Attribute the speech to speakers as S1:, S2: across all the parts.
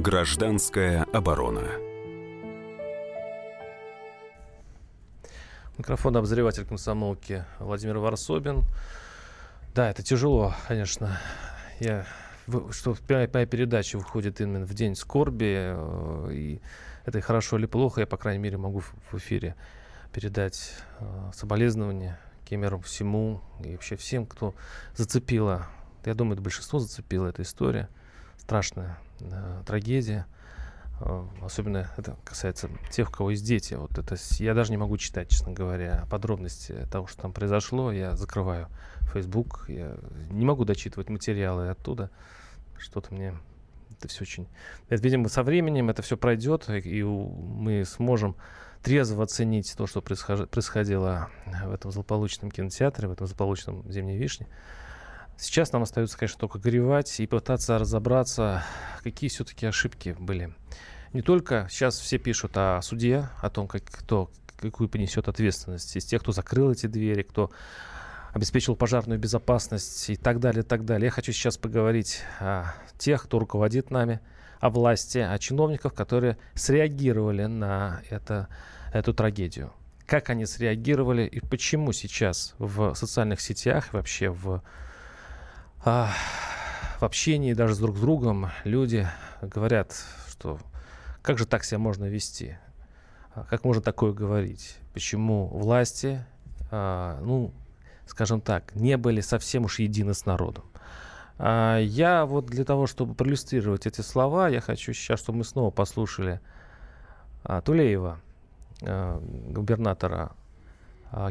S1: Гражданская оборона.
S2: Микрофон обозреватель комсомолки Владимир Варсобин. Да, это тяжело, конечно. Я, что моя, передача выходит именно в день скорби. Э, и это хорошо или плохо, я, по крайней мере, могу в эфире передать э, соболезнования Кемеру всему и вообще всем, кто зацепила. Я думаю, это большинство зацепила эта история. Страшная э, трагедия. Э, особенно это касается тех, у кого есть дети. Вот это я даже не могу читать, честно говоря, подробности того, что там произошло. Я закрываю Facebook, я не могу дочитывать материалы оттуда. Что-то мне это все очень... Это, видимо, со временем это все пройдет, и мы сможем трезво оценить то, что происходило в этом злополучном кинотеатре, в этом злополучном «Зимней вишне». Сейчас нам остается, конечно, только горевать и пытаться разобраться, какие все-таки ошибки были. Не только сейчас все пишут о суде, о том, как, кто какую понесет ответственность из тех, кто закрыл эти двери, кто обеспечил пожарную безопасность и так далее, и так далее. Я хочу сейчас поговорить о тех, кто руководит нами, о власти, о чиновниках, которые среагировали на это, эту трагедию. Как они среагировали и почему сейчас в социальных сетях, вообще в, а, в общении даже с друг с другом люди говорят, что как же так себя можно вести? А как можно такое говорить? Почему власти, а, ну, скажем так, не были совсем уж едины с народом? А, я вот для того, чтобы проиллюстрировать эти слова, я хочу сейчас, чтобы мы снова послушали а, Тулеева, а, губернатора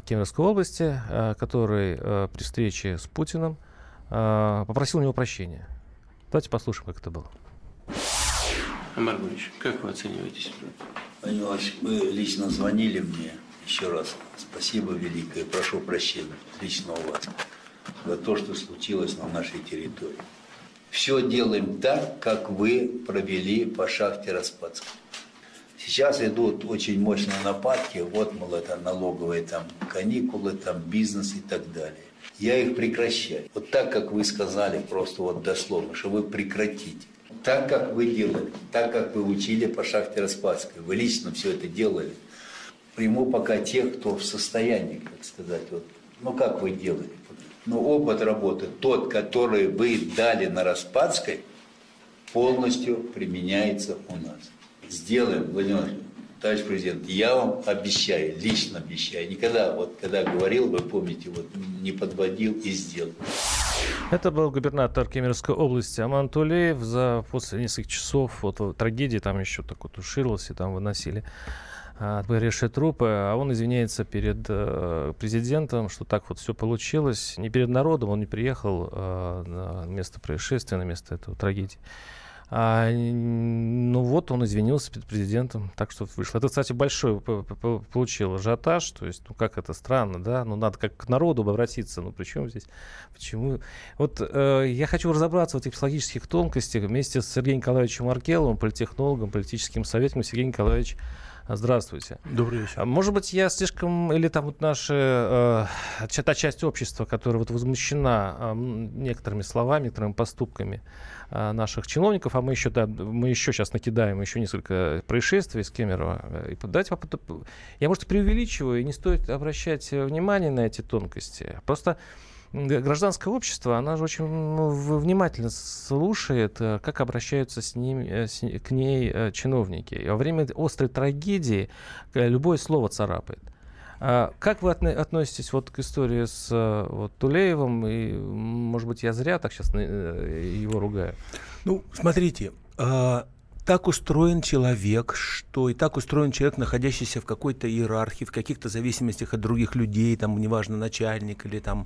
S2: Кемеровской области, который при встрече с Путиным попросил у него прощения. Давайте послушаем, как это было.
S3: Амар Гурич, как вы оцениваете ситуацию?
S4: Владимир вы лично звонили мне еще раз. Спасибо великое, прошу прощения лично у вас за то, что случилось на нашей территории. Все делаем так, как вы провели по шахте Распадской. Сейчас идут очень мощные нападки, вот, мол, это налоговые там каникулы, там бизнес и так далее. Я их прекращаю. Вот так, как вы сказали, просто вот дословно, что вы прекратите. Так, как вы делали, так, как вы учили по шахте Распадской. Вы лично все это делали. Приму пока тех, кто в состоянии, как сказать, вот, ну как вы делали. Но опыт работы, тот, который вы дали на Распадской, полностью применяется у нас. Сделаем, Владимир товарищ президент, я вам обещаю, лично обещаю, никогда, вот когда говорил, вы помните, вот не подводил и сделал.
S2: Это был губернатор Кемеровской области Аман Тулеев. За, после нескольких часов вот, трагедии там еще так вот тушировалось, и там выносили отбырившие трупы, а он извиняется перед э, президентом, что так вот все получилось. Не перед народом, он не приехал э, на место происшествия, на место этого трагедии. А, ну вот он извинился перед президентом, так что вышло. Это, кстати, большой получил ажиотаж, то есть, ну как это странно, да, ну надо как к народу обратиться, ну причем здесь, почему? Вот э, я хочу разобраться в этих психологических тонкостях вместе с Сергеем Николаевичем Маркеловым, политтехнологом, политическим советником. Сергей Николаевич Здравствуйте.
S5: Добрый вечер. А
S2: может быть, я слишком, или там вот наша, э, та часть общества, которая вот возмущена э, некоторыми словами, некоторыми поступками э, наших чиновников, а мы еще, да, мы еще сейчас накидаем еще несколько происшествий с Кемерово. И давайте попытаем, я, может, преувеличиваю, и не стоит обращать внимание на эти тонкости. Просто гражданское общество, она же очень внимательно слушает, э, как обращаются с ним, э, с, к ней э, чиновники. И во время острой трагедии любое слово царапает. А как вы относитесь вот к истории с вот, Тулеевым? И, может быть, я зря так сейчас его ругаю?
S5: Ну, смотрите, а, так устроен человек, что и так устроен человек, находящийся в какой-то иерархии, в каких-то зависимостях от других людей, там, неважно, начальник или там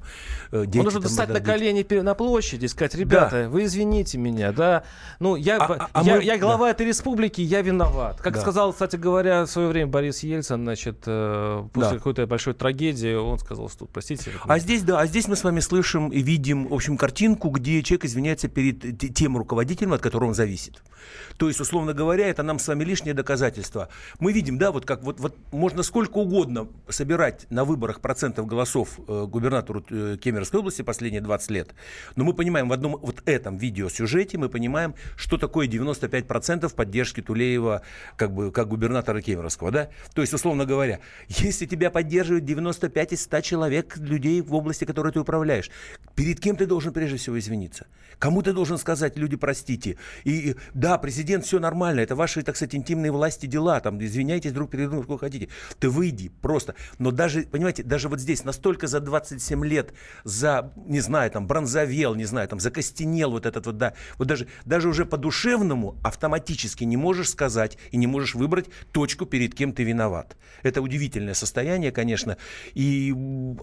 S2: э, дети. Он должен достать на колени на площади и сказать, ребята, да. вы извините меня, да, ну, я, а, а я, мы... я глава да. этой республики, я виноват. Как да. сказал, кстати говоря, в свое время Борис Ельцин, значит, э, после да. какой-то большой трагедии, он сказал, что, простите.
S5: А здесь, да, а здесь мы с вами слышим и видим, в общем, картинку, где человек извиняется перед тем руководителем, от которого он зависит. То есть, условно говоря, это нам с вами лишнее доказательство. Мы видим, да, вот как вот, вот можно сколько угодно собирать на выборах процентов голосов э, губернатору э, Кемеровской области последние 20 лет, но мы понимаем в одном вот этом видеосюжете, мы понимаем, что такое 95% поддержки Тулеева как бы как губернатора Кемеровского, да? То есть, условно говоря, если тебя поддерживают 95 из 100 человек, людей в области, которой ты управляешь, перед кем ты должен прежде всего извиниться? Кому ты должен сказать, люди, простите? И да, президент, все нормально, это ваши, так сказать, интимные власти дела, там, извиняйтесь друг перед другом, сколько хотите. Ты выйди просто. Но даже, понимаете, даже вот здесь настолько за 27 лет, за, не знаю, там, бронзовел, не знаю, там, закостенел вот этот вот, да, вот даже, даже уже по-душевному автоматически не можешь сказать и не можешь выбрать точку, перед кем ты виноват. Это удивительное состояние, конечно, и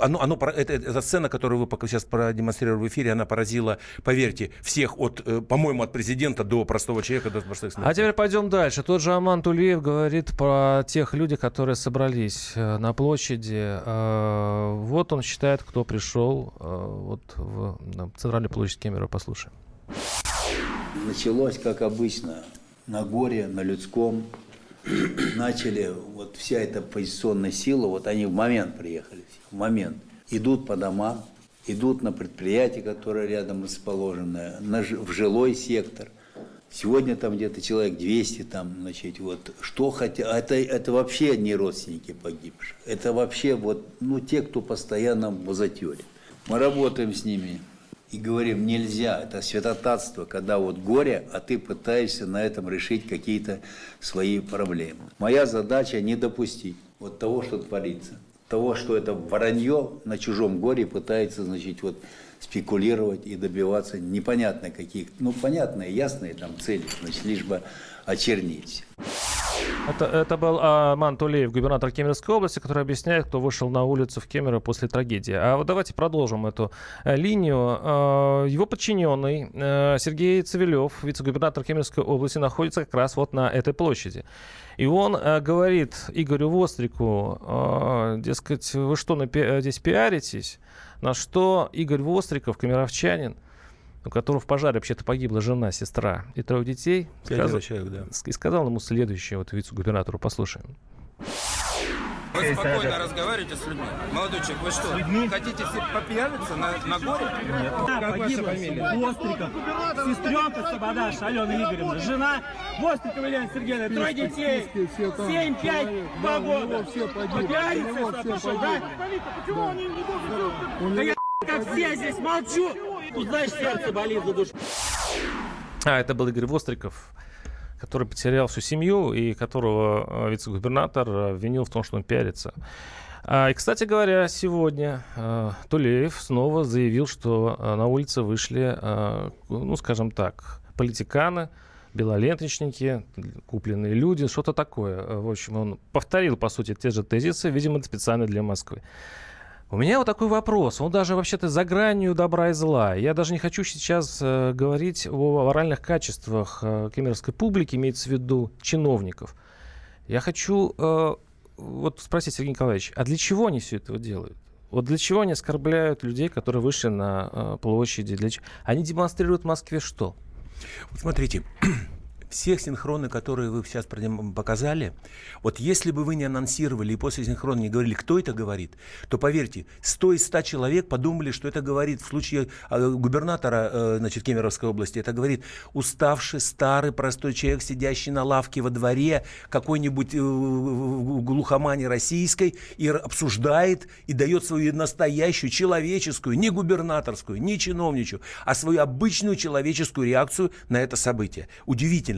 S5: оно, оно, это, эта сцена, которую вы сейчас продемонстрировали в эфире, она поразила, поверьте, всех от, э, по-моему, от президента до простого человека, до простых
S2: смертей. А теперь пойдем дальше. Тот же Аман Тулиев говорит про тех людей, которые собрались э, на площади. Э, вот он считает, кто пришел вот в центральную площадь Кемера. Послушаем.
S4: Началось, как обычно, на горе, на людском. Начали, вот вся эта позиционная сила, вот они в момент приехали, в момент. Идут по домам, идут на предприятия, которые рядом расположены, на, в жилой сектор. Сегодня там где-то человек 200, там, значит, вот, что хотя, это, это вообще не родственники погибших, это вообще вот, ну, те, кто постоянно в затере. Мы работаем с ними и говорим, нельзя, это святотатство, когда вот горе, а ты пытаешься на этом решить какие-то свои проблемы. Моя задача не допустить вот того, что творится того, что это воронье на чужом горе пытается, значит, вот спекулировать и добиваться непонятно каких, ну, понятные, ясные там цели, значит, лишь бы очернить.
S2: Это, это был Аман Тулеев, губернатор Кемеровской области, который объясняет, кто вышел на улицу в Кемерово после трагедии. А вот давайте продолжим эту э, линию. Э, его подчиненный э, Сергей Цивилев, вице-губернатор Кемеровской области, находится как раз вот на этой площади. И он э, говорит Игорю Вострику, дескать, вы что, здесь пиаритесь? На что Игорь Востриков, камеровчанин, у которого в пожаре вообще-то погибла жена, сестра и трое детей, сказал, человек, да. и сказал ему следующее, вот вице-губернатору, послушаем.
S1: Вы спокойно разговариваете с людьми. Молодой человек, вы что, людьми? хотите все попьяниться на, на горе?
S6: Нет. Да, как ваша фамилия? Востриков. Сестренка Сабадаш, Алена Игоревна. Жена Вострикова Елена Сергеевна. Трое детей. Семь, пять, два года. Попьяниться, пошел, да? Почему он не должен? Да я как все здесь молчу. Тут, знаешь, сердце болит за душу.
S2: А, это был Игорь Востриков который потерял всю семью и которого э, вице-губернатор э, обвинил в том, что он пиарится. А, и, кстати говоря, сегодня э, Тулеев снова заявил, что на улице вышли, ну, скажем так, политиканы, белоленточники, купленные люди, что-то такое. В общем, он повторил, по сути, те же тезисы, видимо, специально для Москвы. У меня вот такой вопрос. Он даже вообще-то за гранью добра и зла. Я даже не хочу сейчас э, говорить о моральных качествах э, кемеровской публики, имеется в виду чиновников. Я хочу э, вот спросить, Сергей Николаевич, а для чего они все это делают? Вот для чего они оскорбляют людей, которые вышли на э, площади? Для... Они демонстрируют в Москве что?
S5: Вот смотрите, всех синхроны, которые вы сейчас показали, вот если бы вы не анонсировали и после синхрона не говорили, кто это говорит, то поверьте, 100 из 100 человек подумали, что это говорит в случае а, губернатора э, значит, Кемеровской области, это говорит уставший, старый, простой человек, сидящий на лавке во дворе какой-нибудь э, глухомани российской и обсуждает и дает свою настоящую человеческую, не губернаторскую, не чиновничью, а свою обычную человеческую реакцию на это событие. Удивительно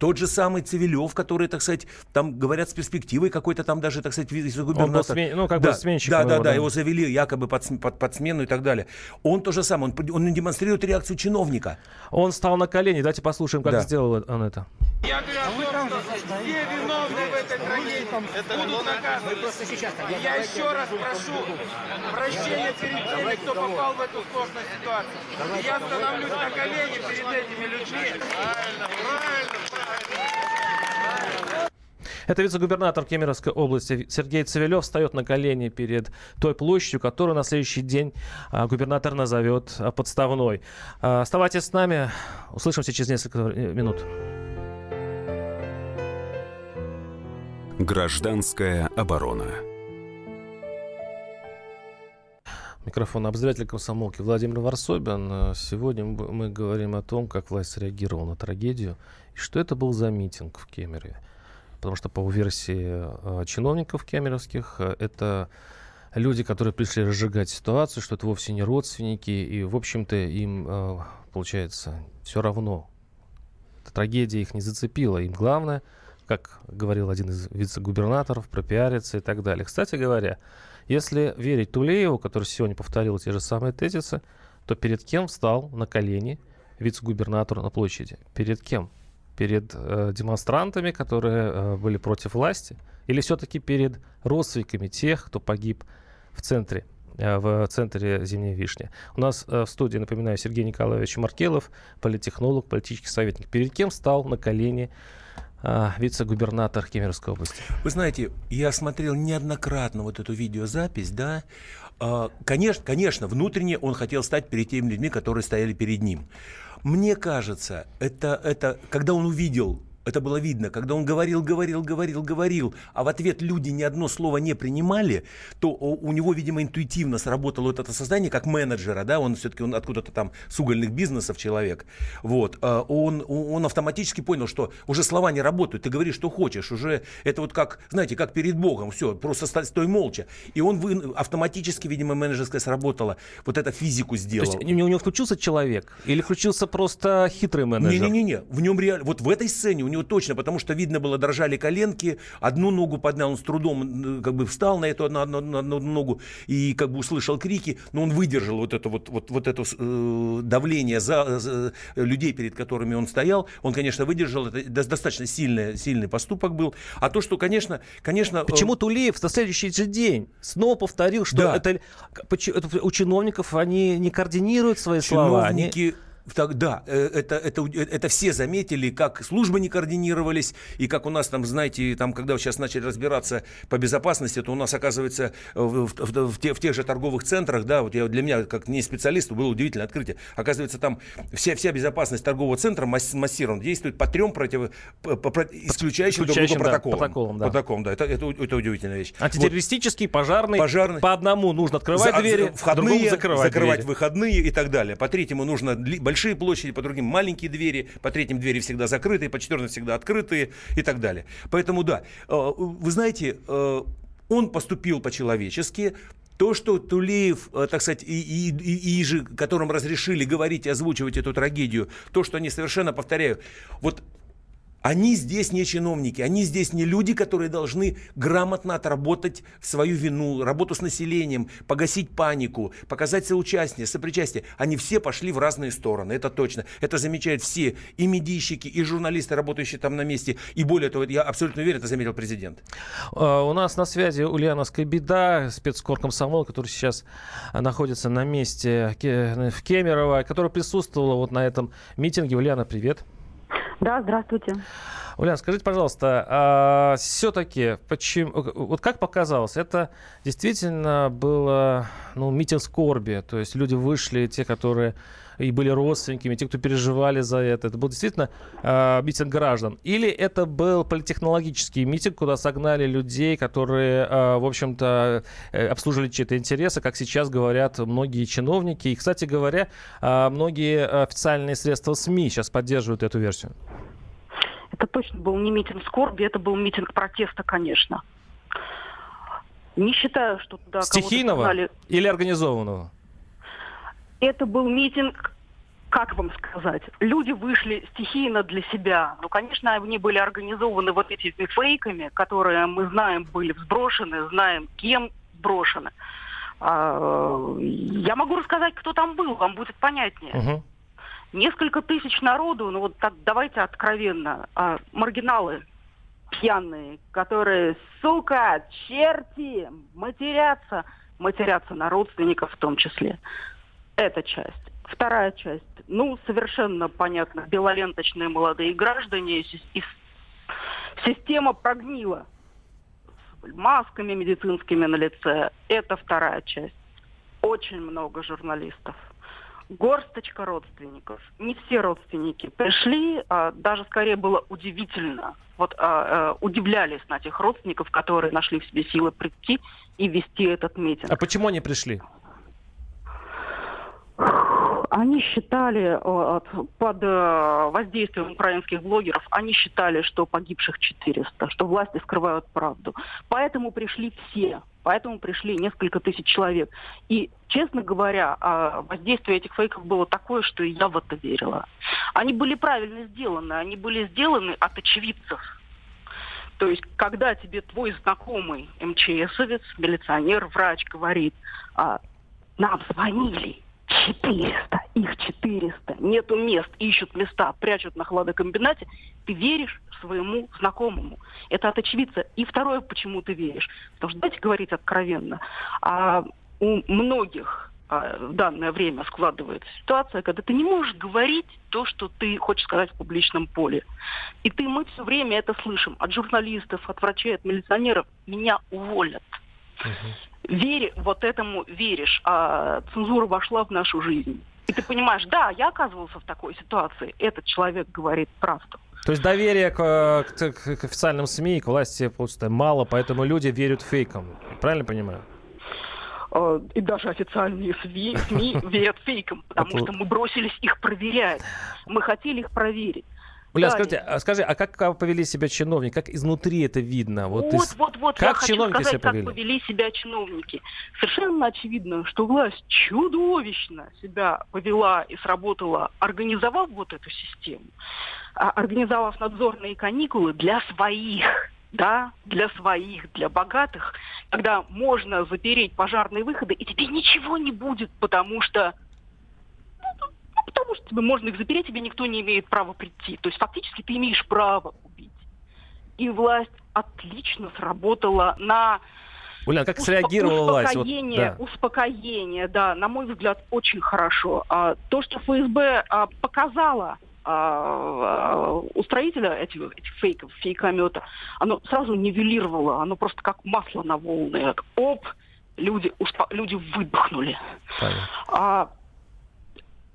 S5: Тот же самый Цивилев, который, так сказать, там говорят с перспективой какой-то там даже, так сказать,
S2: губернатор. смен... Ну, как
S5: да,
S2: бы сменщик.
S5: Да, да, да, да, его завели якобы под, под, под смену и так далее. Он то же самое, он, он демонстрирует реакцию чиновника.
S2: Он стал на колени, давайте послушаем, как да. сделал он это.
S1: Я говорю о том, что все виновны в этой трагедии будут наказаны. Я еще раз прошу прощения перед теми, кто попал в эту сложную ситуацию. Я становлюсь на колени перед этими людьми. Правильно, правильно.
S2: Это вице-губернатор Кемеровской области Сергей Цивилев встает на колени перед той площадью, которую на следующий день а, губернатор назовет а, подставной. А, оставайтесь с нами. Услышимся через несколько э, минут.
S7: Гражданская оборона.
S2: Микрофон обозревателя комсомолки Владимир Варсобин. Сегодня мы говорим о том, как власть среагировала на трагедию и что это был за митинг в Кемерове. Потому что по версии э, чиновников кемеровских э, это люди, которые пришли разжигать ситуацию, что это вовсе не родственники, и, в общем-то, им, э, получается, все равно. Эта трагедия их не зацепила. Им главное, как говорил один из вице-губернаторов, пропиариться и так далее. Кстати говоря, если верить Тулееву, который сегодня повторил те же самые тезисы, то перед кем встал на колени вице-губернатор на площади? Перед кем? перед э, демонстрантами, которые э, были против власти, или все-таки перед родственниками тех, кто погиб в центре, э, в центре Зимней Вишни. У нас э, в студии, напоминаю, Сергей Николаевич Маркелов, политтехнолог, политический советник. Перед кем стал на колени вице-губернатор Кемеровской области?
S5: Вы знаете, я смотрел неоднократно вот эту видеозапись, да, а, Конечно, конечно, внутренне он хотел стать перед теми людьми, которые стояли перед ним. Мне кажется, это, это когда он увидел это было видно, когда он говорил, говорил, говорил, говорил, а в ответ люди ни одно слово не принимали, то у него, видимо, интуитивно сработало вот это создание как менеджера, да, он все-таки он откуда-то там с угольных бизнесов человек, вот, а он, он автоматически понял, что уже слова не работают, ты говоришь, что хочешь, уже это вот как, знаете, как перед Богом, все, просто стой молча, и он вы, автоматически, видимо, менеджерская сработала, вот это физику сделал.
S2: То есть у него включился человек или включился просто хитрый менеджер?
S5: Не-не-не, в нем реально, вот в этой сцене него точно, потому что видно было, дрожали коленки, одну ногу поднял, он с трудом как бы встал на эту на, на одну ногу и как бы услышал крики, но он выдержал вот это вот, вот, вот это э, давление за, за людей, перед которыми он стоял, он, конечно, выдержал, это достаточно сильный, сильный поступок был, а то, что, конечно, конечно...
S2: Э, Почему Тулеев на следующий же день снова повторил, что да. это, это у чиновников они не координируют свои
S5: Чиновники...
S2: слова,
S5: они так, да, э, это, это, это все заметили, как службы не координировались, и как у нас там, знаете, там, когда сейчас начали разбираться по безопасности, то у нас, оказывается, в, в, в, в, те, в тех же торговых центрах, да, вот я, для меня, как не специалисту, было удивительное открытие. Оказывается, там вся, вся безопасность торгового центра массирована, действует по трем против, по, по, исключающим, друг друга протоколам. Да, протоколам, да. Протоколам, да. Это, это, это удивительная вещь.
S2: Антитеррористический, вот. пожарный, пожарный, по одному нужно открывать За, двери,
S5: входные, закрывать, закрывать двери. выходные и так далее. По третьему нужно большие площади, по другим маленькие двери, по третьим двери всегда закрытые, по четвертым всегда открытые и так далее. Поэтому да, э, вы знаете, э, он поступил по-человечески, то, что Тулеев, э, так сказать, и, и, и, и же, которым разрешили говорить и озвучивать эту трагедию, то, что они совершенно, повторяю, вот они здесь не чиновники, они здесь не люди, которые должны грамотно отработать свою вину, работу с населением, погасить панику, показать соучастие, сопричастие. Они все пошли в разные стороны, это точно. Это замечают все, и медийщики, и журналисты, работающие там на месте. И более того, я абсолютно уверен, это заметил президент.
S2: А, у нас на связи Ульяновская беда, спецкор комсомол, который сейчас находится на месте в Кемерово, которая присутствовала вот на этом митинге. Ульяна, привет.
S8: Да, здравствуйте.
S2: Ульяна, скажите, пожалуйста, а все-таки, почему, вот как показалось, это действительно было ну, митинг скорби, то есть люди вышли, те, которые и были родственниками, те, кто переживали за это. Это был действительно э, митинг граждан. Или это был политехнологический митинг, куда согнали людей, которые, э, в общем-то, э, обслуживали чьи-то интересы, как сейчас говорят многие чиновники. И, кстати говоря, э, многие официальные средства СМИ сейчас поддерживают эту версию.
S8: Это точно был не митинг скорби, это был митинг протеста, конечно. Не считаю, что туда
S2: Стихийного или организованного?
S8: Это был митинг, как вам сказать, люди вышли стихийно для себя. Ну, конечно, они были организованы вот этими фейками, которые мы знаем были сброшены, знаем, кем сброшены. А, я могу рассказать, кто там был, вам будет понятнее. Угу. Несколько тысяч народу, ну вот так давайте откровенно, а, маргиналы пьяные, которые, сука, черти, матерятся, матерятся на родственников в том числе. Эта часть. Вторая часть. Ну, совершенно понятно, белоленточные молодые граждане, и система прогнила масками медицинскими на лице. Это вторая часть. Очень много журналистов. горсточка родственников. Не все родственники пришли, а даже скорее было удивительно. Вот а, а, удивлялись на тех родственников, которые нашли в себе силы прийти и вести этот митинг.
S2: А почему они пришли?
S8: Они считали, э, под э, воздействием украинских блогеров, они считали, что погибших 400, что власти скрывают правду. Поэтому пришли все, поэтому пришли несколько тысяч человек. И, честно говоря, а, воздействие этих фейков было такое, что я в это верила. Они были правильно сделаны, они были сделаны от очевидцев. То есть, когда тебе твой знакомый МЧСовец, милиционер, врач говорит, а, нам звонили, 400, их 400, нету мест, ищут места, прячут на хладокомбинате, ты веришь своему знакомому. Это от очевидца. И второе, почему ты веришь. Потому что, давайте говорить откровенно, а у многих а, в данное время складывается ситуация, когда ты не можешь говорить то, что ты хочешь сказать в публичном поле. И ты, мы все время это слышим от журналистов, от врачей, от милиционеров. Меня уволят. Угу. Вере, вот этому веришь, а цензура вошла в нашу жизнь. И ты понимаешь, да, я оказывался в такой ситуации, этот человек говорит правду.
S2: То есть доверия к, к, к официальным СМИ, к власти просто мало, поэтому люди верят фейкам. Правильно понимаю?
S8: А, и даже официальные СМИ, СМИ верят фейкам, потому что мы бросились их проверять. Мы хотели их проверить.
S2: Уля, да, скажите, а, скажи, а как повели себя чиновники? Как изнутри это видно?
S8: Вот, вот, из... вот, вот как я хочу сказать, себя повели? как повели себя чиновники. Совершенно очевидно, что власть чудовищно себя повела и сработала, организовав вот эту систему, а, организовав надзорные каникулы для своих да, для своих, для богатых, когда можно запереть пожарные выходы, и тебе ничего не будет, потому что потому что тебе можно их запереть, тебе никто не имеет права прийти. То есть фактически ты имеешь право убить. И власть отлично сработала на
S2: Улян, как среагировала власть?
S8: Успокоение, вот, да. успокоение, да, на мой взгляд, очень хорошо. А, то, что ФСБ а, показала а, а, устроителя этих, этих фейков, фейкомета, оно сразу нивелировало, оно просто как масло на волны. Оп, люди, успо- люди выдохнули. Понятно. А,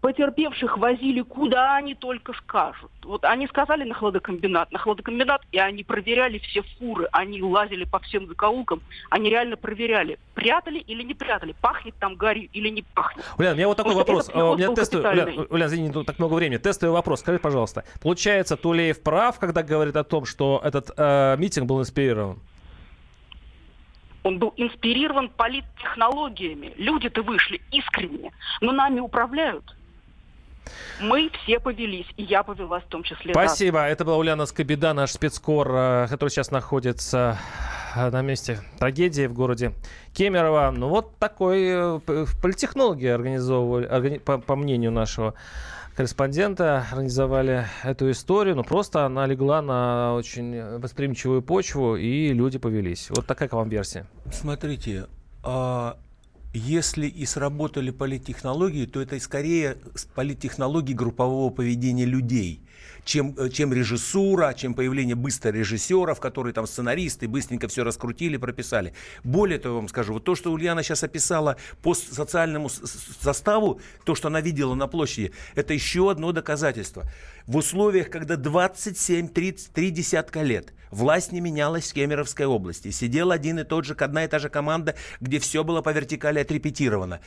S8: потерпевших возили куда они только скажут. Вот они сказали на хладокомбинат, на хладокомбинат, и они проверяли все фуры, они лазили по всем закоулкам, они реально проверяли, прятали или не прятали, пахнет там гарью или не пахнет.
S2: Улян, у меня вот такой вопрос. А, у меня тестовый, Улян, Улян, извини, тут так много времени. Тестовый вопрос, скажи, пожалуйста. Получается, Тулеев прав, когда говорит о том, что этот э, митинг был инспирирован?
S8: Он был инспирирован политтехнологиями. Люди-то вышли искренне, но нами управляют. Мы все повелись, и я повелась в том числе.
S2: Спасибо. Да. Это была Ульяна Скобеда, наш спецкор, э, который сейчас находится э, на месте трагедии в городе Кемерово. Ну вот такой э, политтехнологи организовывали, органи, по, по мнению нашего корреспондента, организовали эту историю, но просто она легла на очень восприимчивую почву, и люди повелись. Вот такая к вам версия.
S5: Смотрите, а если и сработали политтехнологии, то это скорее политтехнологии группового поведения людей чем, э, чем режиссура, чем появление быстро режиссеров, которые там сценаристы быстренько все раскрутили, прописали. Более того, я вам скажу, вот то, что Ульяна сейчас описала по социальному составу, то, что она видела на площади, это еще одно доказательство. В условиях, когда 27-33 десятка лет власть не менялась в Кемеровской области, сидел один и тот же, одна и та же команда, где все было по вертикали отрепетировано.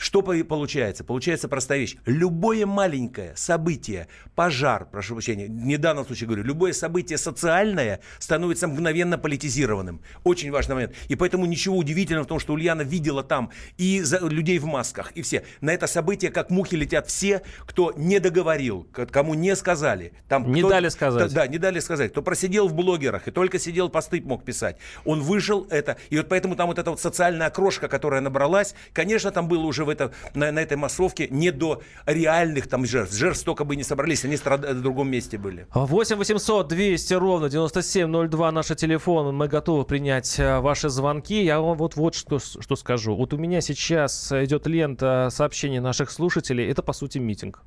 S5: Что получается? Получается простая вещь. Любое маленькое событие, пожар, прошу прощения, не в данном случае говорю, любое событие социальное становится мгновенно политизированным. Очень важный момент. И поэтому ничего удивительного в том, что Ульяна видела там и за, людей в масках, и все. На это событие как мухи летят все, кто не договорил, кому не сказали. Там,
S2: не
S5: кто,
S2: дали сказать.
S5: Да, не дали сказать. Кто просидел в блогерах и только сидел посты мог писать. Он вышел это. И вот поэтому там вот эта вот социальная окрошка, которая набралась, конечно, там было уже это, на, на этой массовке не до реальных там жертв. Жертв столько бы не собрались, они страд... в другом месте были.
S2: 8 800 200 ровно 9702 наш телефон. Мы готовы принять э, ваши звонки. Я вам вот, вот что, что скажу. Вот у меня сейчас идет лента сообщений наших слушателей. Это, по сути, митинг.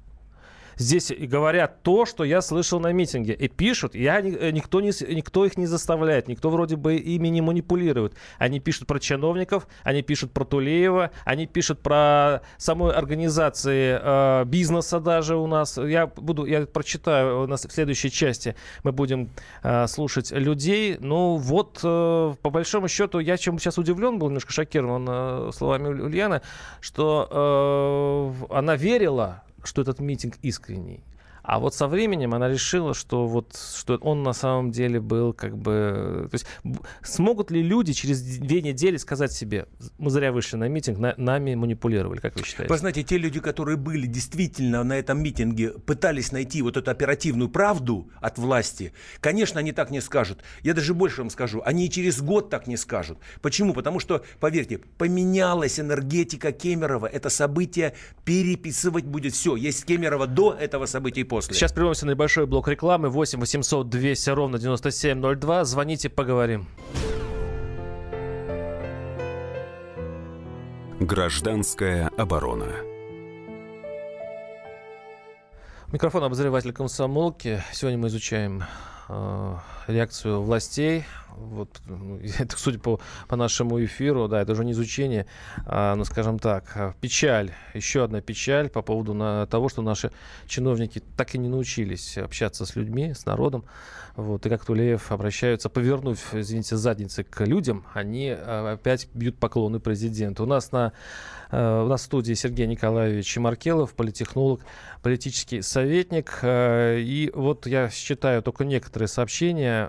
S2: Здесь говорят то, что я слышал на митинге. И пишут, я, э, никто, не, никто их не заставляет, никто вроде бы ими не манипулирует. Они пишут про чиновников, они пишут про Тулеева, они пишут про самой организации э, бизнеса даже у нас. Я буду, я прочитаю у нас в следующей части. Мы будем э, слушать людей. Ну вот, э, по большому счету, я чем сейчас удивлен был, немножко шокирован э, словами Ульяны, что э, она верила, что этот митинг искренний. А вот со временем она решила, что вот что он на самом деле был как бы... То есть смогут ли люди через две недели сказать себе, мы зря вышли на митинг, на, нами манипулировали, как вы считаете?
S5: Вы знаете, те люди, которые были действительно на этом митинге, пытались найти вот эту оперативную правду от власти, конечно, они так не скажут. Я даже больше вам скажу, они и через год так не скажут. Почему? Потому что, поверьте, поменялась энергетика Кемерова. Это событие переписывать будет все. Есть Кемерова до этого события после.
S2: Сейчас прервемся на небольшой блок рекламы. 8 800 200 ровно 9702. Звоните, поговорим.
S7: Гражданская оборона.
S2: Микрофон обозреватель комсомолки. Сегодня мы изучаем э, реакцию властей вот, ну, это, судя по, по нашему эфиру, да, это уже не изучение, а, ну, скажем так, а, печаль, еще одна печаль по поводу на, того, что наши чиновники так и не научились общаться с людьми, с народом, вот, и как Тулеев обращаются, повернув, извините, задницы к людям, они а, опять бьют поклоны президенту. У нас на у нас в студии Сергей Николаевич Маркелов, политехнолог, политический советник. И вот я считаю только некоторые сообщения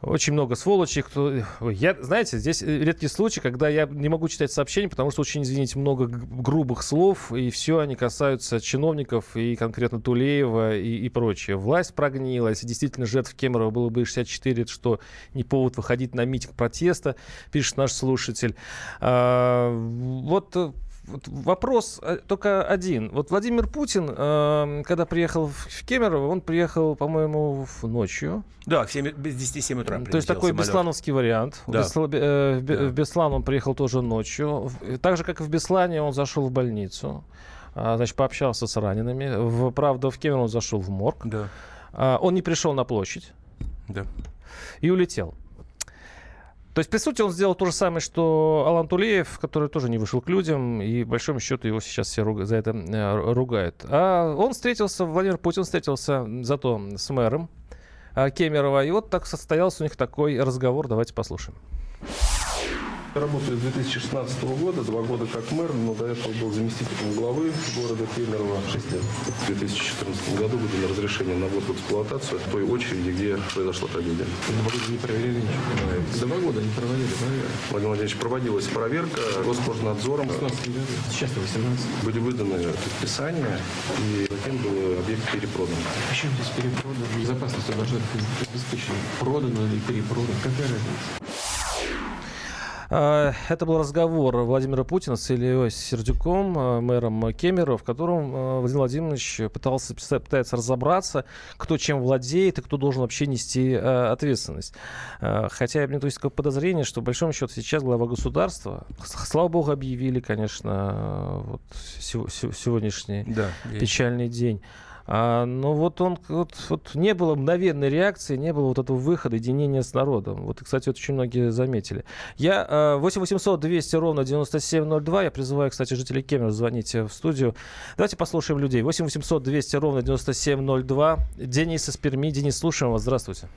S2: очень много сволочей. Кто... Я, знаете, здесь редкий случай, когда я не могу читать сообщения, потому что очень, извините, много грубых слов, и все они касаются чиновников и конкретно Тулеева и, и прочее. Власть прогнила. Если действительно жертв Кемерова было бы 64, это что, не повод выходить на митинг протеста, пишет наш слушатель. А, вот вот вопрос э, только один. Вот Владимир Путин, э, когда приехал в Кемерово, он приехал, по-моему, ночью.
S5: Да, в 7, без 10 7 утра
S2: То есть такой самолет. беслановский вариант. Да. В, Бесла, э, в, да. в Беслан он приехал тоже ночью. Так же, как и в Беслане, он зашел в больницу. А, значит, пообщался с ранеными. В, правда, в Кемерово он зашел в морг.
S5: Да.
S2: А, он не пришел на площадь.
S5: Да.
S2: И улетел. То есть, по сути, он сделал то же самое, что Алан Тулеев, который тоже не вышел к людям, и, по большому счету, его сейчас все за это э, ругают. А он встретился, Владимир Путин встретился зато с мэром э, Кемерова, и вот так состоялся у них такой разговор. Давайте послушаем.
S9: Работаю с 2016 года, два года как мэр, но до этого был заместителем главы города Кемерово 6 лет. В 2014 году выдали разрешение на ввод в эксплуатацию в той очереди, где произошла трагедия.
S10: Два года не проверили ничего?
S9: Два года не проводили проверку. Владимир Владимирович, проводилась проверка Роскожнадзором.
S10: 16 Сейчас 18.
S9: Были выданы предписания, и затем был объект перепродан.
S10: Почему здесь перепродан? Безопасность должна быть обеспечена. Продано или перепродан? Какая разница?
S2: А, это был разговор Владимира Путина с Ильей Сердюком, а, мэром Кемера, в котором а, Владимир Владимирович пытался, пытается разобраться, кто чем владеет и кто должен вообще нести ответственность. Хотя меня то есть такое подозрение, что, в большом счету, сейчас глава государства, слава богу, объявили, конечно, вот сегодняшний да, печальный день. А, но вот он вот, вот не было мгновенной реакции, не было вот этого выхода, единения с народом. Вот, кстати, вот очень многие заметили. Я 8 800 200 ровно 9702. Я призываю, кстати, жителей Кемера звонить в студию. Давайте послушаем людей. 8 800 200 ровно 9702. Денис из Перми. Денис, слушаем вас. Здравствуйте.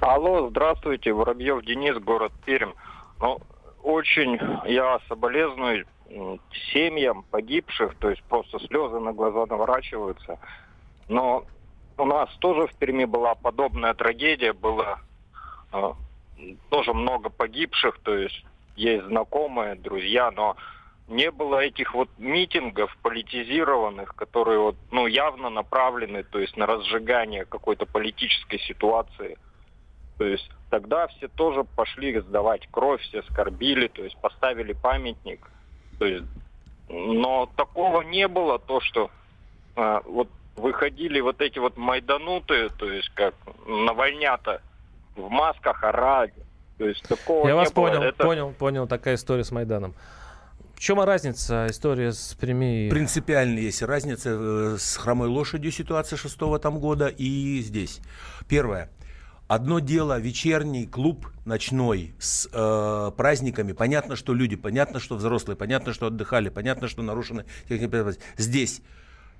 S11: Алло, здравствуйте. Воробьев Денис, город Пермь. Ну, очень я соболезную семьям погибших, то есть просто слезы на глаза наворачиваются. Но у нас тоже в Перми была подобная трагедия, было э, тоже много погибших, то есть есть знакомые, друзья, но не было этих вот митингов политизированных, которые вот, ну, явно направлены, то есть на разжигание какой-то политической ситуации. То есть тогда все тоже пошли сдавать кровь, все скорбили, то есть поставили памятник. То есть, но такого не было, то, что э, вот выходили вот эти вот майдануты, то есть как навальнята в масках орали. То есть такого
S2: Я
S11: не
S2: вас
S11: было.
S2: понял,
S11: Это...
S2: понял, понял, такая история с Майданом. В чем разница история с Перми?
S5: Принципиально есть разница э, с хромой лошадью ситуация шестого там года и здесь. Первое. Одно дело вечерний клуб ночной с э, праздниками. Понятно, что люди, понятно, что взрослые, понятно, что отдыхали, понятно, что нарушены. Здесь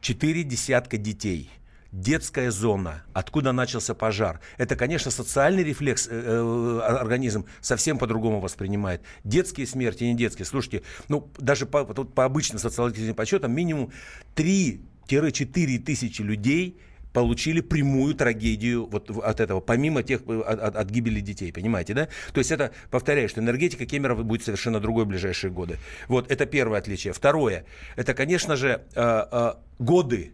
S5: четыре десятка детей. Детская зона, откуда начался пожар. Это, конечно, социальный рефлекс э, э, организм совсем по-другому воспринимает. Детские смерти, не детские. Слушайте, ну даже по, тут по обычным социологическим подсчетам минимум 3-4 тысячи людей получили прямую трагедию вот от этого, помимо тех, э, от, от, от гибели детей, понимаете, да? То есть это, повторяю, что энергетика Кемерово будет совершенно другой в ближайшие годы. Вот, это первое отличие. Второе, это, конечно же, э, э, годы,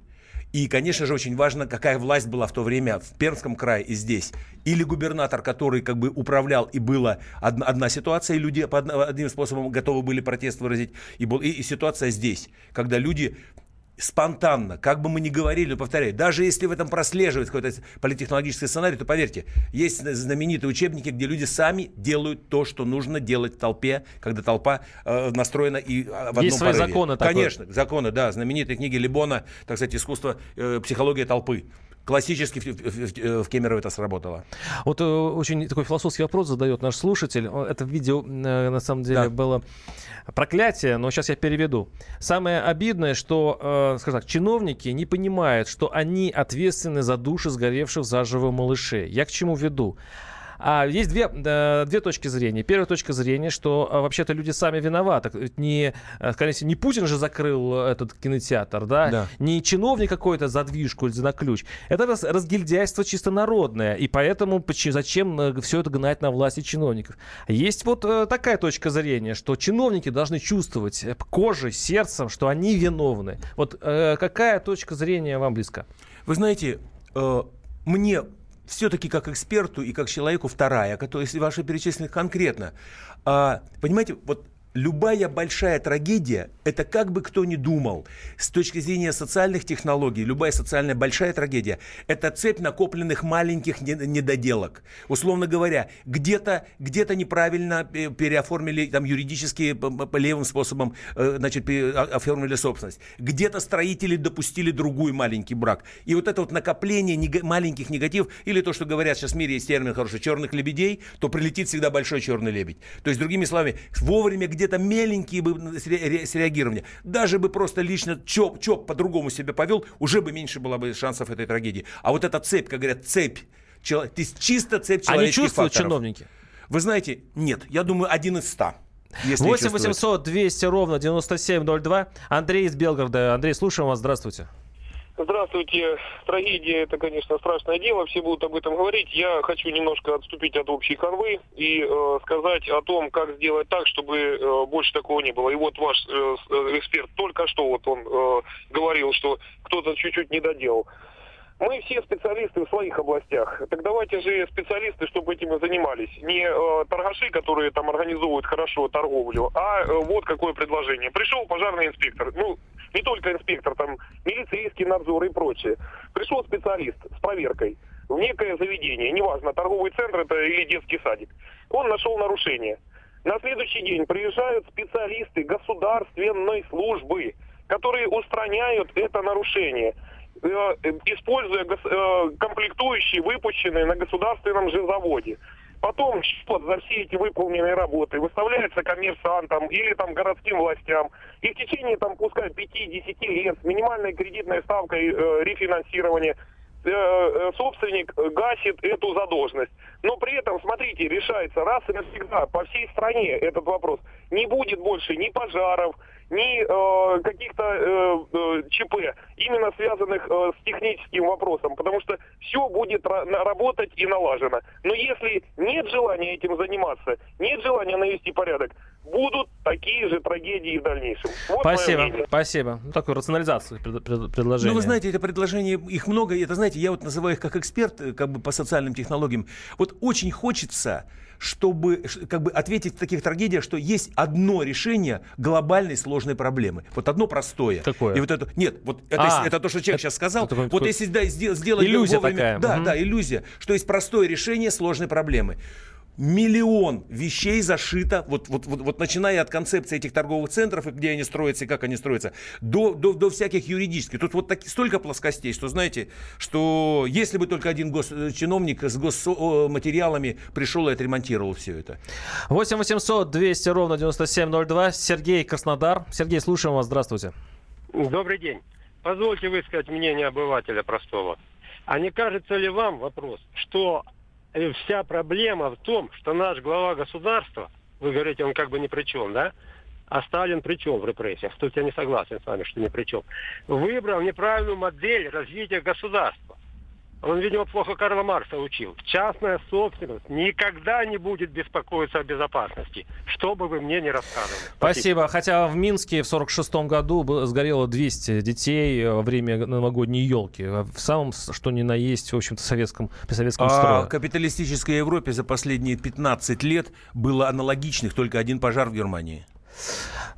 S5: и, конечно же, очень важно, какая власть была в то время в Пермском крае и здесь. Или губернатор, который как бы управлял, и была одна, одна ситуация, и люди по одним способом готовы были протест выразить, и, был, и, и ситуация здесь, когда люди спонтанно, как бы мы ни говорили, повторяю, даже если в этом прослеживается какой-то политтехнологический сценарий, то поверьте, есть знаменитые учебники, где люди сами делают то, что нужно делать в толпе, когда толпа э, настроена и в одном
S2: Есть свои
S5: порыве.
S2: законы. Такой.
S5: Конечно, законы, да, знаменитые книги Либона, так сказать, искусство, э, психология толпы. Классически в, в, в Кемерово это сработало.
S2: Вот э, очень такой философский вопрос задает наш слушатель. Это видео, э, на самом деле,
S5: Да.
S2: было проклятие, но сейчас я переведу. Самое обидное, что, э, скажем так, чиновники не понимают, что они ответственны за души сгоревших заживо малышей. Я к чему веду? А есть две, э, две точки зрения. Первая точка зрения, что э, вообще-то люди сами виноваты. Не, э, скорее всего, не Путин же закрыл э, этот кинотеатр, да?
S5: Да.
S2: Не чиновник какой-то задвижку или на ключ. Это раз- разгильдяйство чисто народное. И поэтому поч- зачем все это гнать на власти чиновников? Есть вот э, такая точка зрения, что чиновники должны чувствовать э, кожей, сердцем, что они виновны. Вот э, какая точка зрения вам близка?
S5: Вы знаете, э, мне все-таки как эксперту и как человеку вторая, которая, если ваши перечислены конкретно, а, понимаете, вот любая большая трагедия, это как бы кто ни думал, с точки зрения социальных технологий, любая социальная большая трагедия, это цепь накопленных маленьких не- недоделок. Условно говоря, где-то где неправильно э, переоформили там юридически п- левым способом, э, значит, о- оформили собственность. Где-то строители допустили другой маленький брак. И вот это вот накопление нега- маленьких негатив, или то, что говорят сейчас в мире есть термин хороший, черных лебедей, то прилетит всегда большой черный лебедь. То есть, другими словами, вовремя где-то меленькие бы сре- ре- среагирования, даже бы просто лично ЧОП, ЧОП по-другому себя повел, уже бы меньше было бы шансов этой трагедии. А вот эта цепь, как говорят, цепь, чело- то есть чисто цепь
S2: Они
S5: человеческих
S2: чувствуют
S5: факторов.
S2: чиновники?
S5: Вы знаете, нет, я думаю, один из ста. если
S2: 8
S5: чувствует.
S2: 800 200 ровно 9702. Андрей из Белгорода. Андрей, слушаем вас. Здравствуйте.
S12: Здравствуйте. Трагедия – это, конечно, страшное дело. Все будут об этом говорить. Я хочу немножко отступить от общей канвы и э, сказать о том, как сделать так, чтобы э, больше такого не было. И вот ваш э, э, эксперт только что вот он э, говорил, что кто-то чуть-чуть не доделал. Мы все специалисты в своих областях. Так давайте же специалисты, чтобы этим и занимались. Не э, торгаши, которые там организовывают хорошо торговлю, а э, вот какое предложение. Пришел пожарный инспектор, ну, не только инспектор, там, милицейский надзор и прочее. Пришел специалист с проверкой в некое заведение, неважно, торговый центр это или детский садик. Он нашел нарушение. На следующий день приезжают специалисты государственной службы, которые устраняют это нарушение используя гос- э, комплектующие, выпущенные на государственном же заводе. Потом счет за все эти выполненные работы выставляется коммерсантам или там городским властям. И в течение там пускай 5-10 лет с минимальной кредитной ставкой э, рефинансирования э, э, собственник э, гасит эту задолженность. Но при этом, смотрите, решается раз и навсегда по всей стране этот вопрос. Не будет больше ни пожаров, ни э, каких-то э, э, ЧП, именно связанных э, с техническим вопросом, потому что все будет работать и налажено. Но если нет желания этим заниматься, нет желания навести порядок, будут такие же трагедии в дальнейшем. Вот
S2: Спасибо, спасибо. Ну, такую рационализацию пред- пред- предложения.
S5: Ну, вы знаете, это предложение, их много, и это, знаете, я вот называю их как эксперт, э, как бы по социальным технологиям. Вот очень хочется, чтобы как бы ответить в таких трагедиях, что есть одно решение глобальной сложной проблемы. Вот одно простое.
S2: Какое?
S5: И вот это, нет, вот это,
S2: А,
S5: это то, что человек сейчас сказал.
S2: это такой-
S5: вот если да, сдел- сделать
S2: Иллюзия
S5: вовремя-
S2: такая.
S5: Да,
S2: Мгм.
S5: да, иллюзия, что есть простое решение сложной проблемы. Миллион вещей зашито, вот, вот, вот, вот начиная от концепции этих торговых центров, и где они строятся, и как они строятся, до, до, до всяких юридических. Тут вот так, столько плоскостей, что, знаете, что если бы только один гос, чиновник с госматериалами пришел и отремонтировал все это.
S2: 8 800 200 ровно 9702. Сергей Краснодар. Сергей, слушаем вас. Здравствуйте.
S13: Добрый день. Позвольте высказать мнение обывателя простого. А не кажется ли вам вопрос, что э, вся проблема в том, что наш глава государства, вы говорите, он как бы ни при чем, да? А Сталин при чем в репрессиях? Тут я не согласен с вами, что ни при чем. Выбрал неправильную модель развития государства. Он, видимо, плохо Карла Маркса учил. Частная собственность никогда не будет беспокоиться о безопасности, что бы вы мне ни рассказывали.
S2: Спасибо. Хотя в Минске в 46 году сгорело 200 детей во время новогодней елки. В самом, что ни на есть, в общем-то, советском, при советском
S5: а
S2: строе.
S5: в капиталистической Европе за последние 15 лет было аналогичных только один пожар в Германии.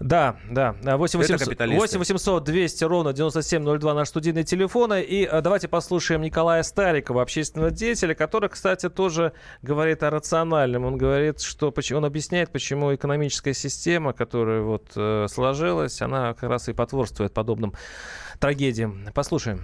S2: Да, да. 8 800, 8 800 200 ровно 9702 наш студийный телефон. И а, давайте послушаем Николая Старикова, общественного деятеля, который, кстати, тоже говорит о рациональном. Он говорит, что он объясняет, почему экономическая система, которая вот э, сложилась, она как раз и потворствует подобным трагедиям. Послушаем.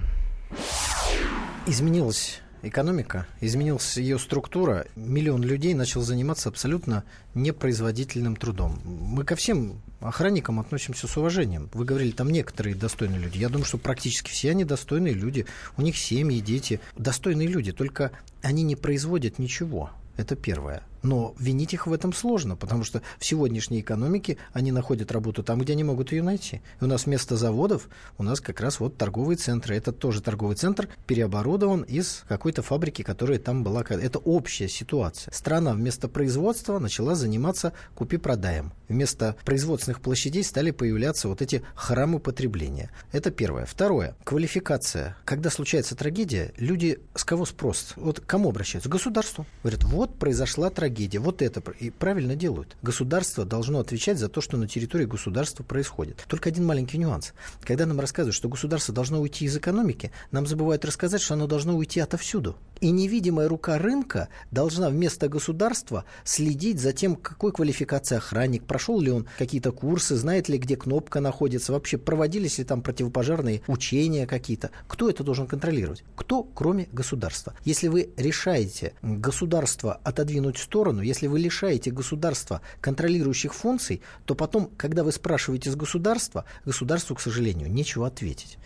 S14: Изменилась экономика, изменилась ее структура, миллион людей начал заниматься абсолютно непроизводительным трудом. Мы ко всем охранникам относимся с уважением. Вы говорили, там некоторые достойные люди. Я думаю, что практически все они достойные люди. У них семьи, дети. Достойные люди, только они не производят ничего. Это первое. Но винить их в этом сложно, потому что в сегодняшней экономике они находят работу там, где они могут ее найти. И у нас вместо заводов у нас как раз вот торговые центры. Это тоже торговый центр переоборудован из какой-то фабрики, которая там была. Это общая ситуация. Страна вместо производства начала заниматься купи-продаем. Вместо производственных площадей стали появляться вот эти храмы потребления. Это первое. Второе. Квалификация. Когда случается трагедия, люди с кого спрос? Вот к кому обращаются? К государству. Говорят, вот произошла трагедия трагедия. Вот это и правильно делают. Государство должно отвечать за то, что на территории государства происходит. Только один маленький нюанс. Когда нам рассказывают, что государство должно уйти из экономики, нам забывают рассказать, что оно должно уйти отовсюду. И невидимая рука рынка должна вместо государства следить за тем, какой квалификации охранник, прошел ли он какие-то курсы, знает ли, где кнопка находится, вообще проводились ли там противопожарные учения какие-то. Кто это должен контролировать? Кто, кроме государства? Если вы решаете государство отодвинуть в сторону, если вы лишаете государства контролирующих функций, то потом, когда вы спрашиваете с государства, государству, к сожалению, нечего ответить.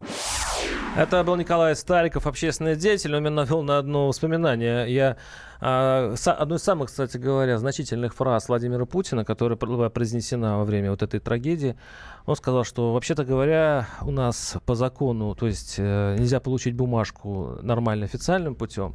S2: Это был Николай Стариков, общественный деятель. Он меня навел на одно воспоминание. Я а, одну из самых, кстати говоря, значительных фраз Владимира Путина, которая была произнесена во время вот этой трагедии, он сказал, что, вообще-то говоря, у нас по закону, то есть э, нельзя получить бумажку нормально официальным путем,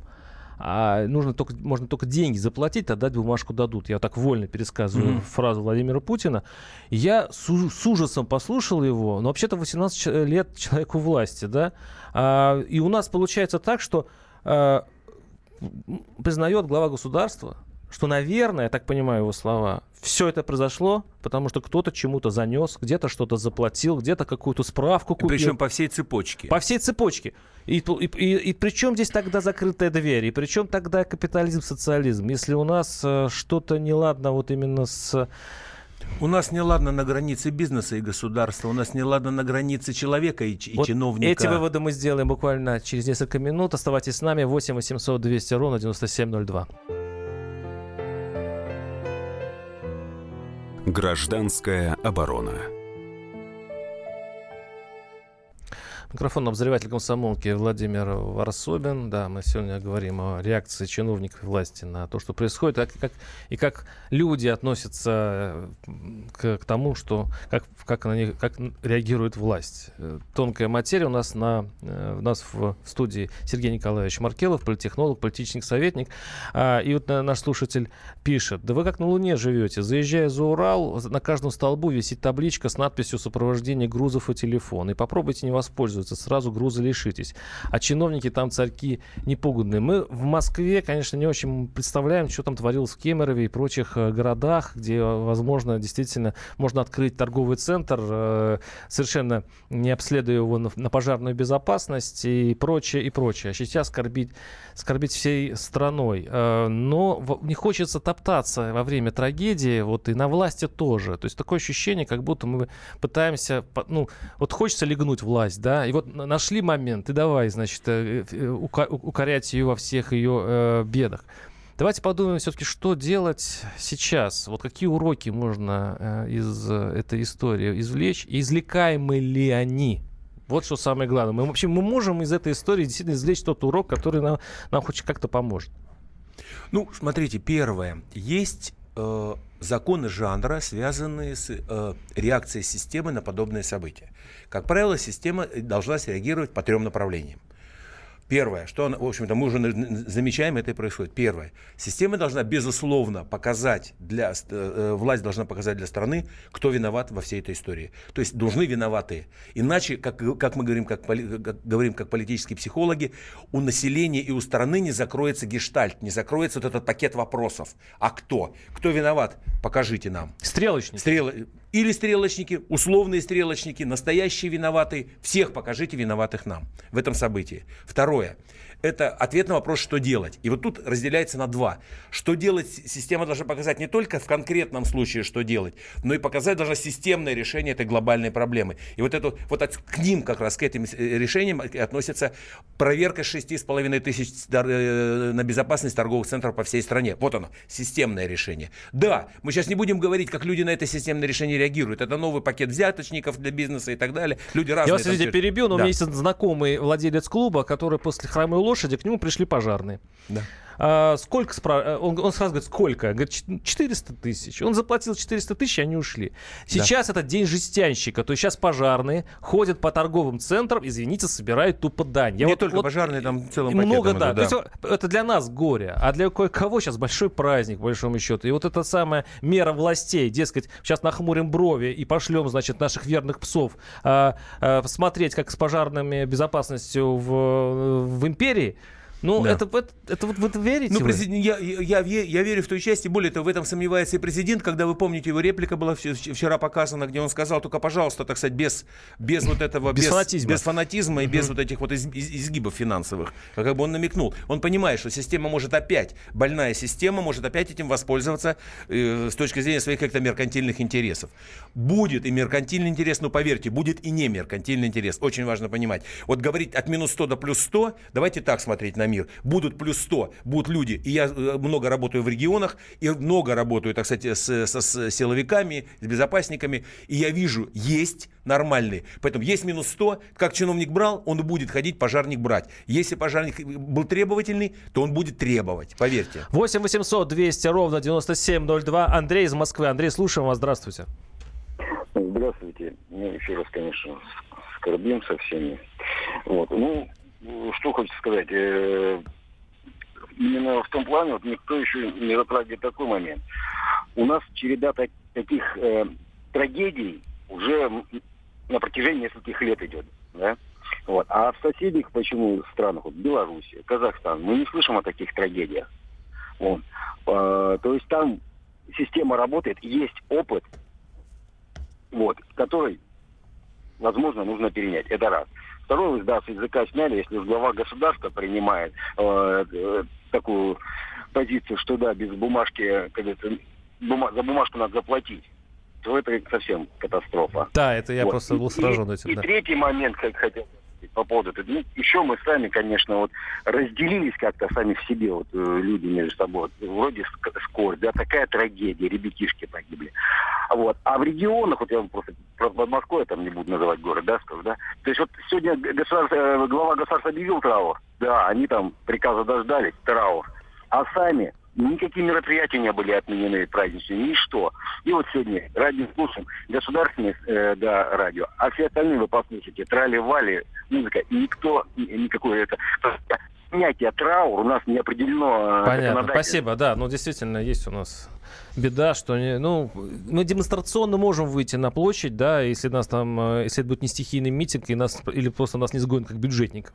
S2: а нужно только, можно только деньги заплатить, тогда бумажку дадут. Я так вольно пересказываю mm-hmm. фразу Владимира Путина. Я с, с ужасом послушал его, но вообще-то 18 лет человеку власти, да, а, и у нас получается так, что а, признает глава государства, что, наверное, я так понимаю его слова, все это произошло, потому что кто-то чему-то занес, где-то что-то заплатил, где-то какую-то справку купил.
S5: Причем по всей цепочке.
S2: По всей цепочке. И, и, и, и при чем здесь тогда закрытая дверь? И при чем тогда капитализм, социализм? Если у нас э, что-то неладно вот именно с...
S5: У нас не ладно на границе бизнеса и государства, у нас не ладно на границе человека и, и
S2: вот
S5: чиновника.
S2: Эти выводы мы сделаем буквально через несколько минут. Оставайтесь с нами. 8 800 200 ровно 9702.
S7: Гражданская оборона.
S2: Микрофон обозреватель комсомолки Владимир Варсобин. Да, мы сегодня говорим о реакции чиновников власти на то, что происходит, а как, и как люди относятся э, к, к тому, что, как, как, на них, как реагирует власть. Э, тонкая материя у нас, на, э, у нас в студии Сергей Николаевич Маркелов, политтехнолог, политический советник. А, и вот наш слушатель пишет, да вы как на Луне живете. Заезжая за Урал, на каждом столбу висит табличка с надписью «Сопровождение грузов и телефон». И попробуйте не воспользоваться воспользуются, сразу груза лишитесь. А чиновники там царьки непуганные. Мы в Москве, конечно, не очень представляем, что там творилось в Кемерове и прочих э, городах, где, возможно, действительно можно открыть торговый центр, э, совершенно не обследуя его на, пожарную безопасность и прочее, и прочее. А сейчас скорбить, скорбить всей страной. Э, но не хочется топтаться во время трагедии, вот и на власти тоже. То есть такое ощущение, как будто мы пытаемся, ну, вот хочется легнуть власть, да, и вот нашли момент, и давай, значит, э, э, укорять ее во всех ее э, бедах. Давайте подумаем все-таки, что делать сейчас. Вот какие уроки можно из этой истории извлечь, и извлекаемы ли они? Вот что самое главное. Мы вообще мы можем из этой истории действительно извлечь тот урок, который нам, нам хоть как-то поможет.
S5: Ну, смотрите, первое. Есть э, законы жанра, связанные с э, реакцией системы на подобные события. Как правило, система должна среагировать по трем направлениям. Первое, что, в общем-то, мы уже замечаем, это и происходит. Первое, система должна, безусловно, показать для, э, э, власть должна показать для страны, кто виноват во всей этой истории. То есть должны виноватые. Иначе, как, как мы говорим как, как, говорим как политические психологи, у населения и у страны не закроется гештальт, не закроется вот этот пакет вопросов. А кто? Кто виноват? Покажите нам.
S2: Стрелочник.
S5: Стрел... Или стрелочники, условные стрелочники, настоящие виноватые. Всех покажите виноватых нам в этом событии. Второе это ответ на вопрос, что делать. И вот тут разделяется на два. Что делать, система должна показать не только в конкретном случае, что делать, но и показать должна системное решение этой глобальной проблемы. И вот, это, вот от, к ним как раз, к этим э, решениям относится проверка 6,5 тысяч э, на безопасность торговых центров по всей стране. Вот оно, системное решение. Да, мы сейчас не будем говорить, как люди на это системное решение реагируют. Это новый пакет взяточников для бизнеса и так далее. Люди разные.
S2: Я вас, извините, перебью, но да. у меня есть знакомый владелец клуба, который после хромой лошади к нему пришли пожарные.
S5: Да.
S2: А, сколько спра... Э, он, он сразу говорит, сколько? Говорит, 400 тысяч. Он заплатил 400 тысяч, и они ушли. Сейчас да. это день жестянщика. То есть сейчас пожарные ходят по торговым центрам, извините, собирают тупо дань.
S5: Я Не вот, только вот, пожарные, там целым
S2: Много, да.
S5: Идут, да.
S2: То есть, это для нас горе, а для кое-кого сейчас большой праздник, по большому счету. И вот эта самая мера властей, дескать, сейчас нахмурим брови и пошлем, значит, наших верных псов а, а, смотреть, как с пожарными безопасностью в, в империи, ну, да. это, это, это вот вы верите?
S5: Ну, президент, я, я, я, верю в той части, более того, в этом сомневается и президент, когда вы помните, его реплика была вчера показана, где он сказал, только, пожалуйста, так сказать, без, без вот этого,
S2: без, без фанатизма,
S5: без фанатизма и без вот этих вот из, из, изгибов финансовых. Как бы он намекнул. Он понимает, что система может опять, больная система может опять этим воспользоваться э, с точки зрения своих как-то меркантильных интересов. Будет и меркантильный интерес, но поверьте, будет и не меркантильный интерес. Очень важно понимать. Вот говорить от минус 100 до плюс 100, давайте так смотреть на мир. Будут плюс 100, будут люди. И я э, много работаю в регионах, и много работаю, так сказать, с, с, с силовиками, с безопасниками. И я вижу, есть нормальные. Поэтому есть минус 100, как чиновник брал, он будет ходить, пожарник брать. Если пожарник был требовательный, то он будет требовать, поверьте.
S2: 8 800 200 ровно 9702. Андрей из Москвы. Андрей, слушаем вас. Здравствуйте.
S15: Здравствуйте. Ну, еще раз, конечно, скорбим со всеми. Вот. Ну, что хочется сказать, э, именно в том плане, вот никто еще не затрагивает такой момент. У нас череда так, таких э, трагедий уже на протяжении нескольких лет идет. Да? Вот. А в соседних почему странах, вот Белоруссия, Казахстан, мы не слышим о таких трагедиях. Вот. А, то есть там система работает, есть опыт, вот, который, возможно, нужно перенять. Это раз. Второй да, с языка сняли, если глава государства принимает э, э, такую позицию, что да, без бумажки, как бума, за бумажку надо заплатить, то это совсем катастрофа.
S2: Да, это я вот. просто был сражен этим.
S15: И,
S2: да.
S15: и третий момент, как хотел по поводу этого. Ну, еще мы сами, конечно, вот разделились как-то сами в себе, вот э, люди между собой. Вроде скорбь, да, такая трагедия, ребятишки погибли. Вот. А в регионах, вот я вам просто про Москву, я там не буду называть город, да, скажу, да. То есть вот сегодня государство, э, глава государства объявил траур, да, они там приказа дождались, траур. А сами Никакие мероприятия не были отменены праздничные, ничто. И вот сегодня радио слушаем, государственное э, да, радио, а все остальные вы послушаете, трали-вали, музыка, и никто, никакой это... снятия траур у нас не определено э,
S2: Понятно, спасибо, да, ну действительно есть у нас беда, что не, ну мы демонстрационно можем выйти на площадь, да, если нас там, э, если это будет не стихийный митинг и нас или просто нас не сгонят как бюджетников.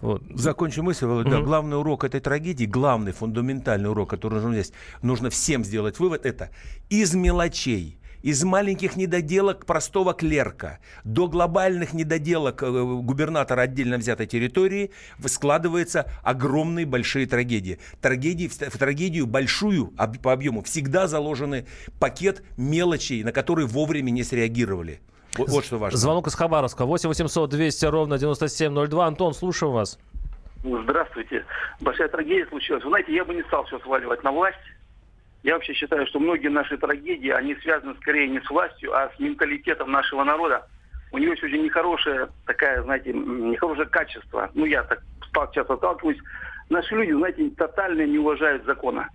S2: Вот.
S5: Закончу мысль, Володь. Да,
S2: Мгм.
S5: главный урок этой трагедии, главный фундаментальный урок, который нужно здесь, нужно всем сделать вывод, это из мелочей, из маленьких недоделок простого клерка до глобальных недоделок э, губернатора отдельно взятой территории складываются огромные большие трагедии. Трагедии, в, трагедию большую по объему всегда заложены пакет мелочей, на которые вовремя не среагировали. Вот, что важно.
S2: Звонок из Хабаровска. 8 800 200 ровно 9702. Антон, слушаю вас.
S16: Здравствуйте. Большая трагедия случилась. Вы знаете, я бы не стал все сваливать на власть. Я вообще считаю, что многие наши трагедии, они связаны скорее не с властью, а с менталитетом нашего народа. У него есть очень нехорошее, такая, знаете, нехорошее качество. Ну, я так стал, часто сталкиваюсь. Наши люди, знаете, тотально не уважают закона.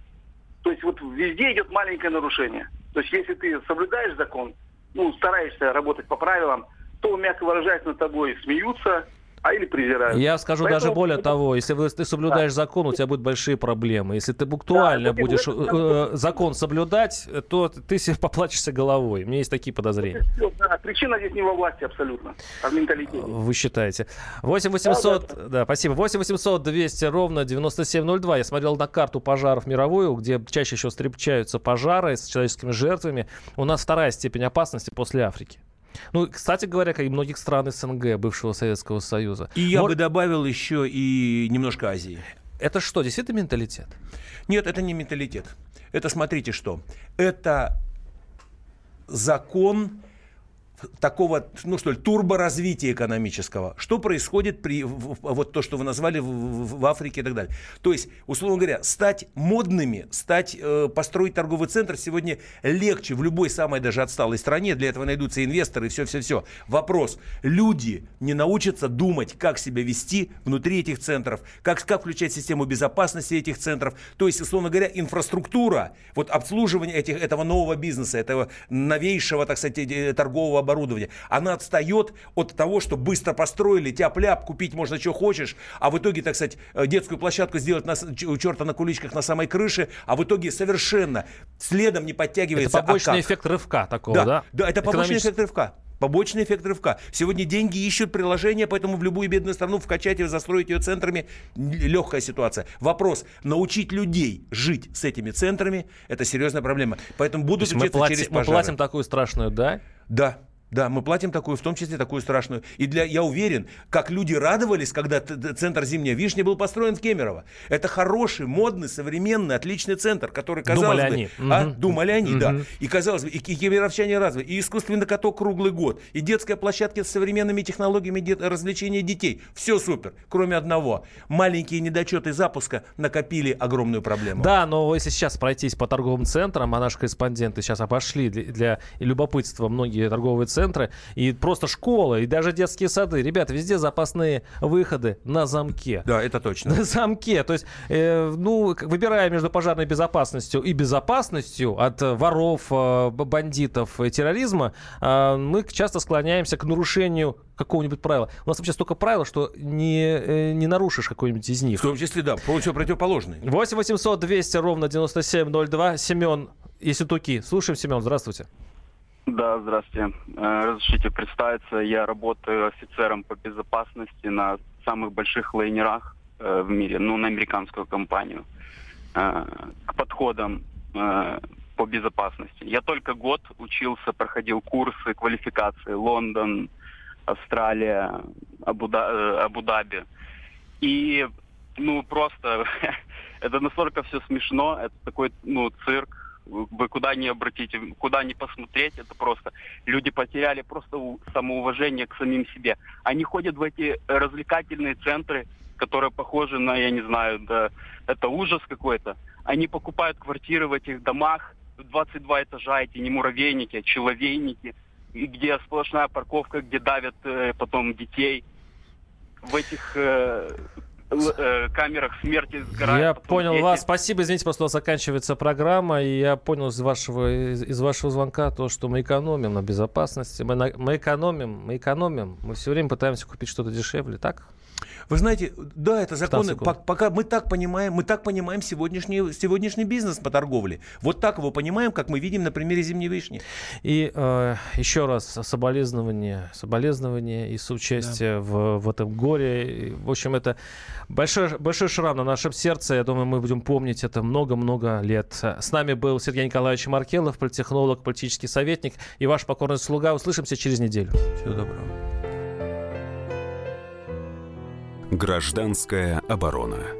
S16: То есть вот везде идет маленькое нарушение. То есть если ты соблюдаешь закон, ну, стараешься работать по правилам, то, мягко выражаясь, над тобой смеются, а или презирают.
S2: Я скажу
S16: Поэтому-
S2: даже более того, если вы, ты соблюдаешь закон, у тебя будут большие проблемы. Если ты буквально
S16: Да,
S2: будешь
S16: это-
S2: э, закон соблюдать, то ты себе поплачешься головой. У меня есть такие подозрения.
S16: Да, причина здесь не во власти абсолютно, а в менталитете.
S2: Вы считаете. 8 800, да, спасибо. 8 800 200 ровно 9702. Я смотрел на карту пожаров мировую, где чаще всего встречаются пожары с человеческими жертвами. У нас вторая степень опасности после Африки. Ну, кстати говоря, как и многих стран СНГ, бывшего Советского Союза.
S5: И я
S2: Мор-
S5: бы добавил еще и немножко Азии.
S2: Это что, действительно менталитет?
S5: Нет, это не менталитет. Это смотрите что. Это закон такого, ну что ли, турборазвития экономического. Что происходит при, вот то, что вы назвали в, в- в Африке и так далее. То есть, условно говоря, стать модными, стать, э, построить торговый центр сегодня легче в любой самой даже отсталой стране. Для этого найдутся инвесторы и все-все-все. Вопрос. Люди не научатся думать, как себя вести внутри этих центров, как, как включать систему безопасности этих центров. То есть, условно говоря, инфраструктура, вот обслуживание этих, этого нового бизнеса, этого новейшего, так сказать, э, торгового оборудования, она отстает от того, что быстро построили, тяп-ляп, купить можно, что хочешь, а в итоге, так сказать, э, детскую площадку сделать на, у черта на куличках на самой крыше, а в итоге совершенно следом не подтягивается.
S2: Это побочный
S5: а
S2: эффект рывка такого, да?
S5: Да, это побочный эффект рывка. Побочный эффект рывка. Сегодня деньги ищут приложения, поэтому в любую бедную страну вкачать ее, застроить ее центрами легкая ситуация. Вопрос, научить людей жить с этими центрами, это серьезная проблема. Поэтому
S2: То
S5: будут
S2: мы,
S5: учиться
S2: плати-
S5: через
S2: мы
S5: пожары.
S2: платим такую страшную, да?
S5: Да. Да, мы платим такую, в том числе такую страшную. И для, я уверен, как люди радовались, когда центр «Зимняя вишня» был построен в Кемерово. Это хороший, модный, современный, отличный центр, который, казалось
S2: Думали
S5: бы...
S2: они.
S5: А?
S2: Мгм.
S5: Думали они, да.
S2: Мгм.
S5: И, казалось бы, и, и кемеровчане разве, и искусственный каток круглый год, и детская площадка с современными технологиями де- развлечения детей. Все супер, кроме одного. Маленькие недочеты запуска накопили огромную проблему.
S2: Да, но если сейчас пройтись по торговым центрам, а наши корреспонденты сейчас обошли для, для любопытства многие торговые центры, и просто школы, и даже детские сады. Ребята, везде запасные выходы на замке.
S5: Да, это точно.
S2: На замке. То есть, э, ну, выбирая между пожарной безопасностью и безопасностью от воров, э, бандитов и терроризма, э, мы часто склоняемся к нарушению какого-нибудь правила. У нас вообще столько правил, что не, э, не нарушишь какой-нибудь из них.
S5: В том числе, да, полностью противоположный.
S2: 8 800 200 ровно 9702. Семен Есетуки. Слушаем, Семен, здравствуйте.
S17: Да, здравствуйте. Э, Разрешите представиться. Я работаю офицером по безопасности на самых больших лайнерах э, в мире, ну, на американскую компанию, э, к подходам по безопасности. Я только год учился, проходил курсы квалификации Лондон, Австралия, Абу-Да- Абу-Даби. И, ну, просто это настолько все смешно, это такой, ну, цирк, вы куда ни обратите, куда ни посмотреть, это просто люди потеряли просто самоуважение к самим себе. Они ходят в эти развлекательные центры, которые похожи на, я не знаю, да, это ужас какой-то. Они покупают квартиры в этих домах, 22 этажа, эти не муравейники, а человейники, где сплошная парковка, где давят э, потом детей. В этих э, камерах смерти сгорают.
S2: Я понял
S17: дети.
S2: вас. Спасибо. Извините, просто у нас заканчивается программа. И я понял из вашего, из, из вашего звонка то, что мы экономим на безопасности. Мы, на- мы экономим, мы экономим. Мы все время пытаемся купить что-то дешевле, так?
S5: Вы знаете, да, это законы. Пока мы так понимаем, мы так понимаем сегодняшний, сегодняшний бизнес по торговле. Вот так его понимаем, как мы видим на примере зимней вишни.
S2: И э, еще раз соболезнования, соболезнования и соучастие в, в этом горе. И, в общем, это большой, большой шрам на нашем сердце. Я думаю, мы будем помнить это много-много лет. С нами был Сергей Николаевич Маркелов, политтехнолог, политический советник и ваш покорный слуга. Услышимся через неделю.
S5: Всего доброго.
S7: Гражданская оборона.